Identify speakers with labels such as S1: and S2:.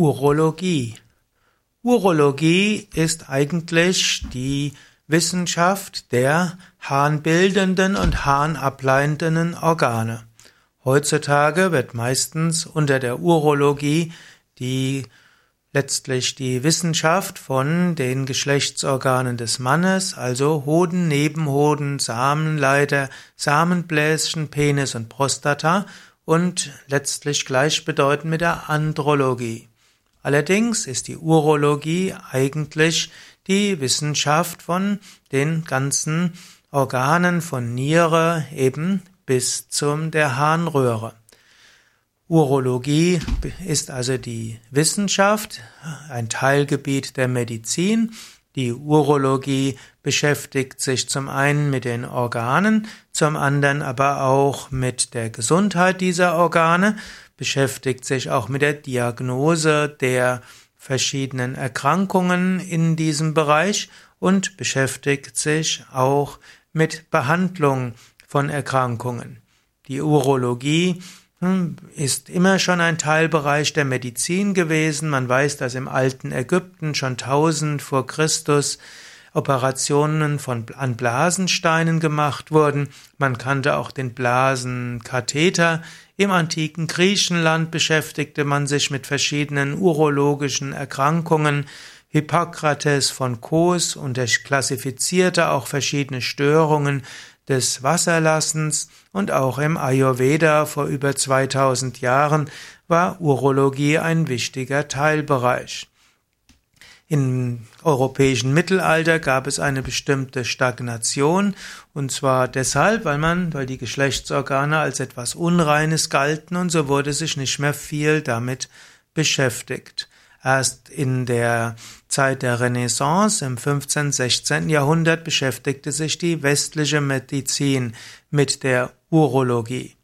S1: Urologie. Urologie ist eigentlich die Wissenschaft der harnbildenden und harnableitenden Organe. Heutzutage wird meistens unter der Urologie die letztlich die Wissenschaft von den Geschlechtsorganen des Mannes, also Hoden, Nebenhoden, Samenleiter, Samenbläschen, Penis und Prostata und letztlich gleichbedeutend mit der Andrologie. Allerdings ist die Urologie eigentlich die Wissenschaft von den ganzen Organen von Niere eben bis zum der Harnröhre. Urologie ist also die Wissenschaft, ein Teilgebiet der Medizin. Die Urologie beschäftigt sich zum einen mit den Organen, zum anderen aber auch mit der Gesundheit dieser Organe, beschäftigt sich auch mit der Diagnose der verschiedenen Erkrankungen in diesem Bereich und beschäftigt sich auch mit Behandlung von Erkrankungen. Die Urologie ist immer schon ein Teilbereich der Medizin gewesen. Man weiß, dass im alten Ägypten schon 1000 vor Christus Operationen von, an Blasensteinen gemacht wurden. Man kannte auch den Blasenkatheter. Im antiken Griechenland beschäftigte man sich mit verschiedenen urologischen Erkrankungen. Hippokrates von Kos und er klassifizierte auch verschiedene Störungen des Wasserlassens und auch im Ayurveda vor über 2000 Jahren war Urologie ein wichtiger Teilbereich. Im europäischen Mittelalter gab es eine bestimmte Stagnation, und zwar deshalb, weil man, weil die Geschlechtsorgane als etwas Unreines galten und so wurde sich nicht mehr viel damit beschäftigt. Erst in der Zeit der Renaissance im 15., 16. Jahrhundert beschäftigte sich die westliche Medizin mit der Urologie.